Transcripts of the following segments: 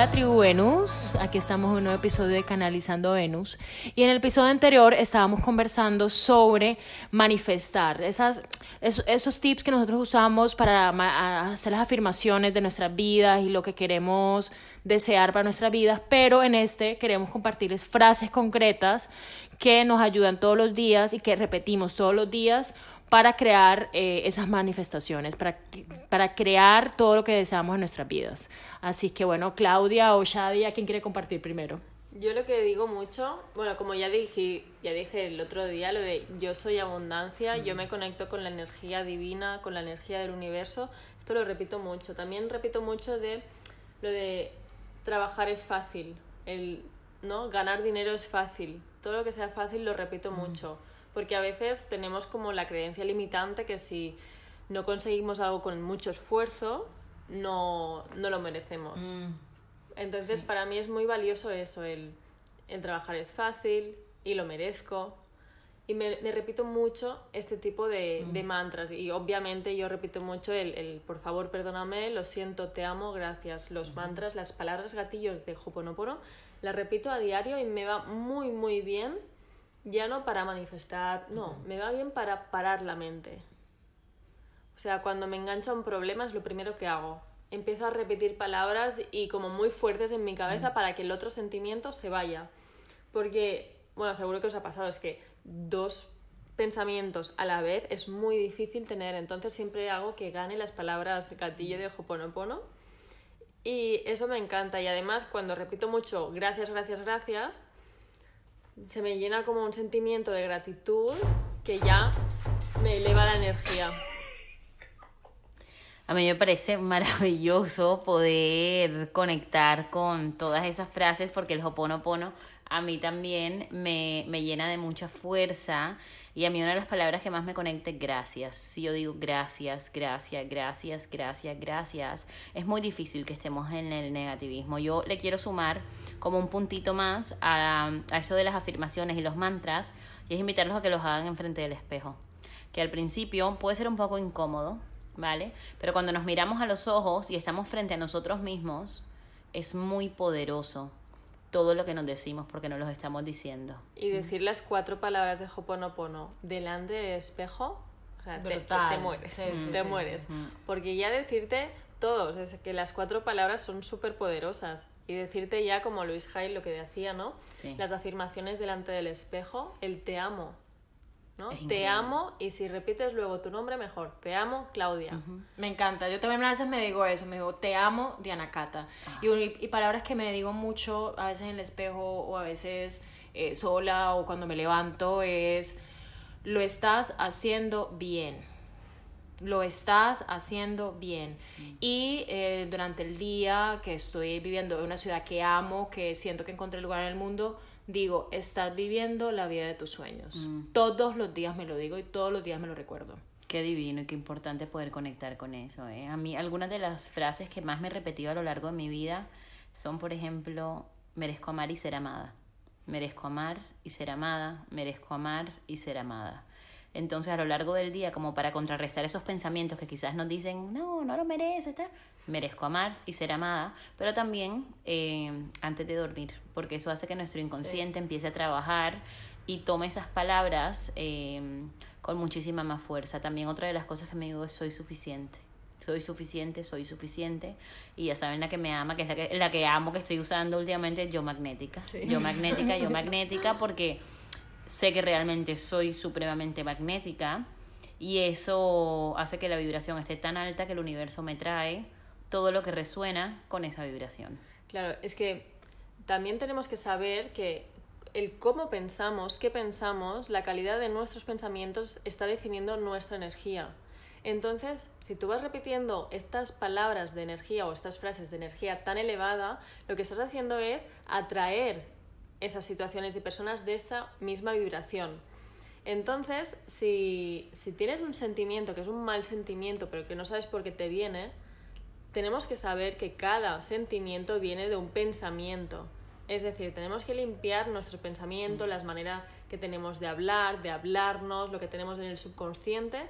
Hola Tribu Venus, aquí estamos en un nuevo episodio de Canalizando Venus. Y en el episodio anterior estábamos conversando sobre manifestar, esas, esos, tips que nosotros usamos para hacer las afirmaciones de nuestras vidas y lo que queremos desear para nuestras vidas, pero en este queremos compartirles frases concretas que nos ayudan todos los días y que repetimos todos los días para crear eh, esas manifestaciones, para, para crear todo lo que deseamos en nuestras vidas. Así que bueno, Claudia o Shadia, ¿quién quiere compartir primero? Yo lo que digo mucho, bueno, como ya dije, ya dije el otro día, lo de yo soy abundancia, yo me conecto con la energía divina, con la energía del universo, esto lo repito mucho. También repito mucho de lo de trabajar es fácil, el no ganar dinero es fácil, todo lo que sea fácil lo repito mucho porque a veces tenemos como la creencia limitante que si no conseguimos algo con mucho esfuerzo, no, no lo merecemos. Mm. Entonces, para mí es muy valioso eso, el, el, trabajar es fácil y lo merezco. Y me, me repito mucho este tipo de, de, mm. mantras. Y obviamente yo repito mucho el, el, por favor, perdóname, lo siento, te amo, gracias. Los mantras, las palabras gatillos de Hoponopono, las repito a diario y me va muy, muy bien ya no para manifestar, no, me va bien para parar la mente. O sea, cuando me engancha un problema es lo primero que hago. Empiezo a repetir palabras y como muy fuertes en mi cabeza para que el otro sentimiento se vaya. Porque, bueno, seguro que os ha pasado, es que dos pensamientos a la vez es muy difícil tener. Entonces siempre hago que gane las palabras gatillo de Hoponopono. Y eso me encanta. Y además, cuando repito mucho gracias, gracias, gracias, se me llena como un sentimiento de gratitud que ya me eleva la energía. A mí me parece maravilloso poder conectar con todas esas frases porque el Hoponopono a mí también me, me, llena de mucha fuerza y a mí una de las palabras que más me conecta es gracias. Si yo digo gracias, gracias, gracias, gracias, gracias, es muy difícil que estemos en el negativismo. Yo le quiero sumar como un puntito más a, a esto de las afirmaciones y los mantras y es invitarlos a que los hagan enfrente del espejo. Que al principio puede ser un poco incómodo, ¿vale? Pero cuando nos miramos a los ojos y estamos frente a nosotros mismos, es muy poderoso todo lo que nos decimos porque nos los estamos diciendo. Y decir las cuatro palabras de Hoponopono delante del espejo, o sea, te, te, mueres, te mueres. Porque ya decirte todos, es que las cuatro palabras son súper poderosas. Y decirte ya, como Luis Hay lo que decía, ¿no? Las afirmaciones delante del espejo, el te amo, te amo y si repites luego tu nombre, mejor. Te amo, Claudia. Me encanta. Yo también a veces me digo eso. Me digo, te amo, Diana Cata. Y, y, palabras que me digo mucho, a veces en el espejo o a veces eh, sola o cuando me levanto es, lo estás haciendo bien. Lo estás haciendo bien. Y eh, durante el día que estoy viviendo en una ciudad que amo, que siento que encontré lugar en el mundo, digo, estás viviendo la vida de tus sueños. Mm. Todos los días me lo digo y todos los días me lo recuerdo. Qué divino y qué importante poder conectar con eso. ¿eh? A mí algunas de las frases que más me he repetido a lo largo de mi vida son, por ejemplo, merezco amar y ser amada. Merezco amar y ser amada. Merezco amar y ser amada. Entonces, a lo largo del día, como para contrarrestar esos pensamientos que quizás nos dicen, no, no lo mereces, merezco amar y ser amada, pero también eh, antes de dormir, porque eso hace que nuestro inconsciente empiece a trabajar y tome esas palabras eh, con muchísima más fuerza. También otra de las cosas que me digo es soy suficiente. Soy suficiente, soy suficiente. Y ya saben la que me ama, que es la que, la que amo, que estoy usando últimamente, yo magnética. Yo magnética, yo magnética, porque sé que realmente soy supremamente magnética y eso hace que la vibración esté tan alta que el universo me trae todo lo que resuena con esa vibración. Claro, es que también tenemos que saber que el cómo pensamos, qué pensamos, la calidad de nuestros pensamientos está definiendo nuestra energía. Entonces, si tú vas repitiendo estas palabras de energía o estas frases de energía tan elevada, lo que estás haciendo es atraer esas situaciones y personas de esa misma vibración. Entonces, si, si tienes un sentimiento que es un mal sentimiento, pero que no sabes por qué te viene, tenemos que saber que cada sentimiento viene de un pensamiento. Es decir, tenemos que limpiar nuestro pensamiento, las maneras que tenemos de hablar, de hablarnos, lo que tenemos en el subconsciente,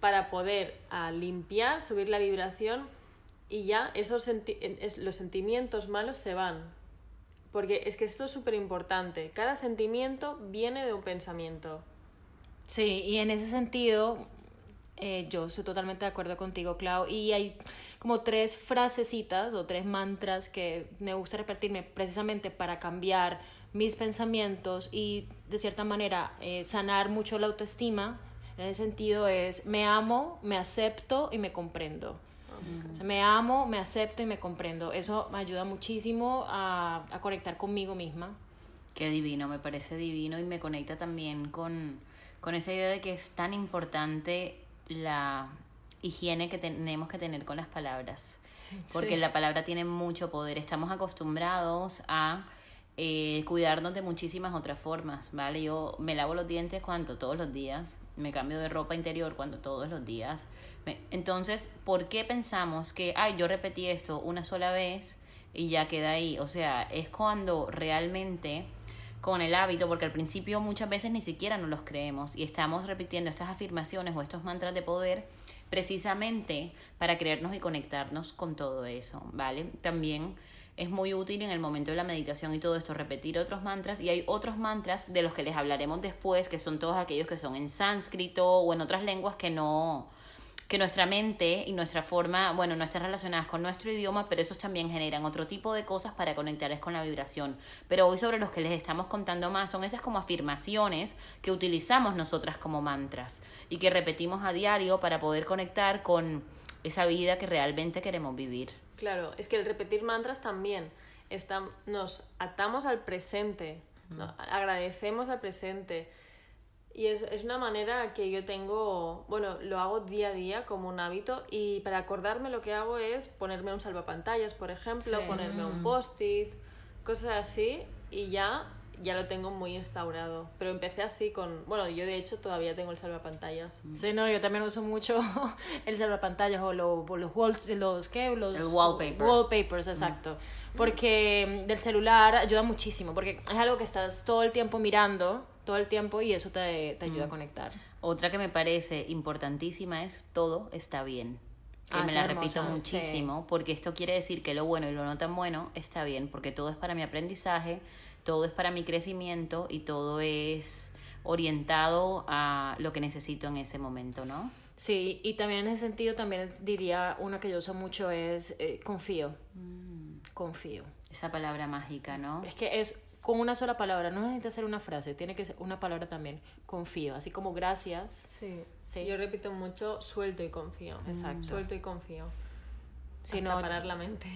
para poder a, limpiar, subir la vibración y ya esos los sentimientos malos se van. Porque es que esto es súper importante. Cada sentimiento viene de un pensamiento. Sí, y en ese sentido, eh, yo estoy totalmente de acuerdo contigo, Clau. Y hay como tres frasecitas o tres mantras que me gusta repetirme precisamente para cambiar mis pensamientos y de cierta manera eh, sanar mucho la autoestima. En ese sentido es, me amo, me acepto y me comprendo. Me amo, me acepto y me comprendo. Eso me ayuda muchísimo a, a conectar conmigo misma. Qué divino, me parece divino y me conecta también con, con esa idea de que es tan importante la higiene que tenemos que tener con las palabras. Porque la palabra tiene mucho poder. Estamos acostumbrados a eh, cuidarnos de muchísimas otras formas, ¿vale? Yo me lavo los dientes cuando todos los días, me cambio de ropa interior cuando todos los días. Entonces, ¿por qué pensamos que, ay, yo repetí esto una sola vez y ya queda ahí? O sea, es cuando realmente con el hábito, porque al principio muchas veces ni siquiera nos los creemos y estamos repitiendo estas afirmaciones o estos mantras de poder precisamente para creernos y conectarnos con todo eso, ¿vale? También es muy útil en el momento de la meditación y todo esto repetir otros mantras y hay otros mantras de los que les hablaremos después que son todos aquellos que son en sánscrito o en otras lenguas que no que nuestra mente y nuestra forma, bueno, no están relacionadas con nuestro idioma, pero esos también generan otro tipo de cosas para conectarles con la vibración. Pero hoy sobre los que les estamos contando más son esas como afirmaciones que utilizamos nosotras como mantras y que repetimos a diario para poder conectar con esa vida que realmente queremos vivir. Claro, es que el repetir mantras también nos atamos al presente, agradecemos al presente y es, es, una manera que yo tengo, bueno, lo hago día a día como un hábito y para acordarme lo que hago es ponerme un salvapantallas, por ejemplo, ponerme un post-it, cosas así y ya ya lo tengo muy instaurado. Pero empecé así con. Bueno, yo de hecho todavía tengo el salvapantallas. Sí, no, yo también uso mucho el salvapantallas o, los los, ¿qué? Los el wallpaper. Wallpapers, exacto. Porque del celular ayuda muchísimo, porque es algo que estás todo el tiempo mirando todo el tiempo y eso te, te ayuda a mm. conectar. Otra que me parece importantísima es todo está bien. Que ah, me la repito muchísimo, porque esto quiere decir que lo bueno y lo no tan bueno está bien, porque todo es para mi aprendizaje, todo es para mi crecimiento y todo es orientado a lo que necesito en ese momento, ¿no? Sí, y también en ese sentido también diría una que yo uso mucho es eh, confío. Mm. Confío. Esa palabra mágica, ¿no? Es que es con una sola palabra, no necesita ser una frase, tiene que ser una palabra también, confío, así como gracias. Sí, sí. yo repito mucho, suelto y confío. Exacto. Suelto y confío. Sí, Hasta no, parar la mente.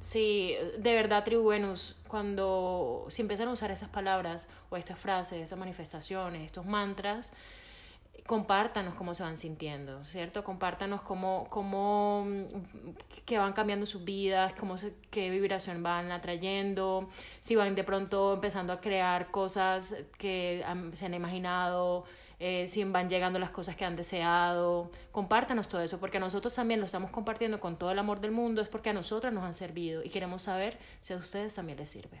Sí, de verdad, Tribu Venus, cuando si empiezan a usar esas palabras o estas frases, esas manifestaciones, estos mantras, compártanos cómo se van sintiendo, ¿cierto? Compártanos cómo, cómo mm, que van cambiando sus vidas, cómo qué vibración van atrayendo, si van de pronto empezando a crear cosas que se han imaginado, eh, si van llegando las cosas que han deseado. Compártanos todo eso, porque nosotros también lo estamos compartiendo con todo el amor del mundo, es porque a nosotros nos han servido y queremos saber si a ustedes también les sirve.